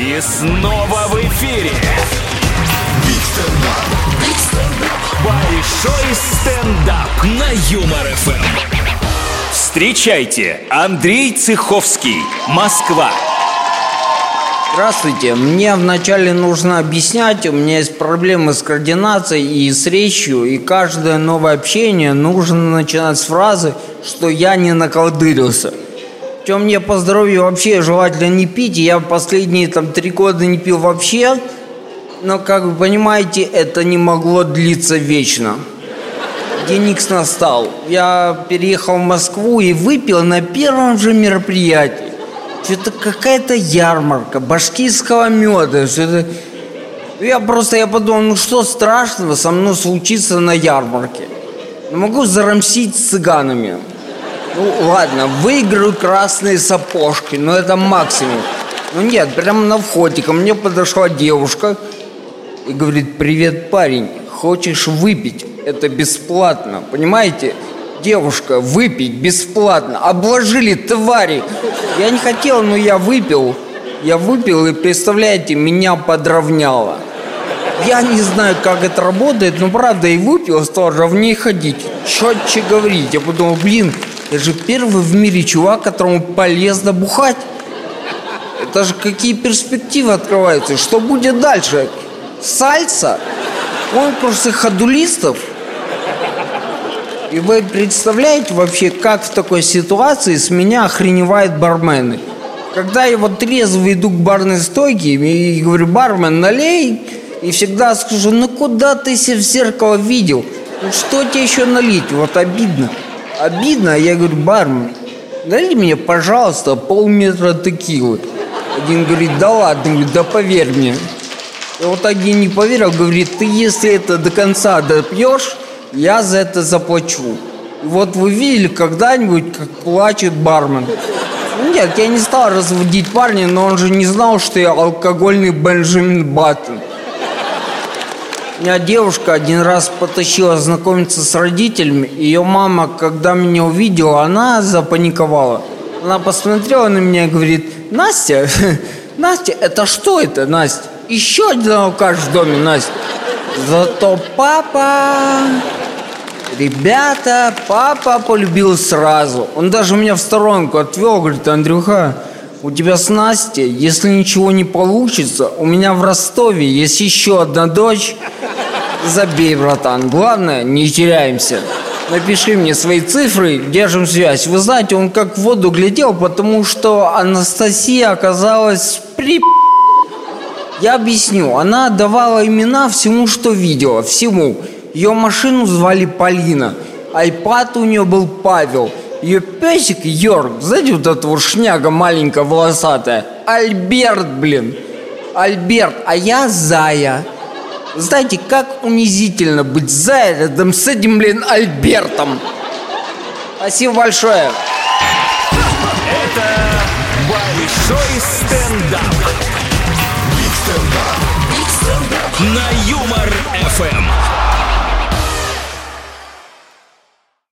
И снова в эфире. Большой стендап на Юмор ФМ. Встречайте, Андрей Цеховский, Москва. Здравствуйте. Мне вначале нужно объяснять, у меня есть проблемы с координацией и с речью, и каждое новое общение нужно начинать с фразы, что я не наколдырился. Чем мне по здоровью вообще желательно не пить, я последние там три года не пил вообще, но, как вы понимаете, это не могло длиться вечно. День Икс настал. Я переехал в Москву и выпил на первом же мероприятии. Что-то какая-то ярмарка башкирского меда. Что-то... Я просто я подумал, ну что страшного со мной случится на ярмарке? Могу зарамсить с цыганами. Ну ладно, выиграю красные сапожки, но это максимум. Ну нет, прямо на входе ко мне подошла девушка и говорит, привет, парень, хочешь выпить? Это бесплатно, понимаете? Девушка, выпить бесплатно. Обложили твари. Я не хотел, но я выпил. Я выпил, и, представляете, меня подровняло. Я не знаю, как это работает, но правда и выпил, стал ровнее ходить. Четче говорить. Я подумал, блин, я же первый в мире чувак, которому полезно бухать. Это же какие перспективы открываются. Что будет дальше? Сальса? Конкурсы ходулистов? И вы представляете вообще, как в такой ситуации с меня охреневают бармены? Когда я вот трезво иду к барной стойке и говорю, бармен, налей, и всегда скажу, ну куда ты себя в зеркало видел? Ну что тебе еще налить? Вот обидно. Обидно, я говорю, бармен, налей мне, пожалуйста, полметра текилы. Один говорит, да ладно, говорит, да поверь мне. И вот один не поверил, говорит, ты если это до конца допьешь, я за это заплачу. И вот вы видели когда-нибудь, как плачет бармен? Нет, я не стал разводить парня, но он же не знал, что я алкогольный Бенджамин Баттон. Меня девушка один раз потащила знакомиться с родителями. Ее мама, когда меня увидела, она запаниковала. Она посмотрела на меня и говорит, Настя, Настя, это что это, Настя? Еще один алкаш в доме, Настя. Зато папа... Ребята, папа полюбил сразу. Он даже меня в сторонку отвел, говорит, Андрюха, у тебя с Настей, если ничего не получится, у меня в Ростове есть еще одна дочь. Забей, братан. Главное, не теряемся. Напиши мне свои цифры, держим связь. Вы знаете, он как в воду глядел, потому что Анастасия оказалась при... Я объясню. Она давала имена всему, что видела. Всему. Ее машину звали Полина. Айпад у нее был Павел. Ее песик Йорк, знаете, вот эта вот шняга маленькая, волосатая. Альберт, блин. Альберт, а я Зая. Знаете, как унизительно быть рядом с этим, блин, Альбертом. Спасибо большое. Это большой стендап. Big stand-up. На Юмор ФМ.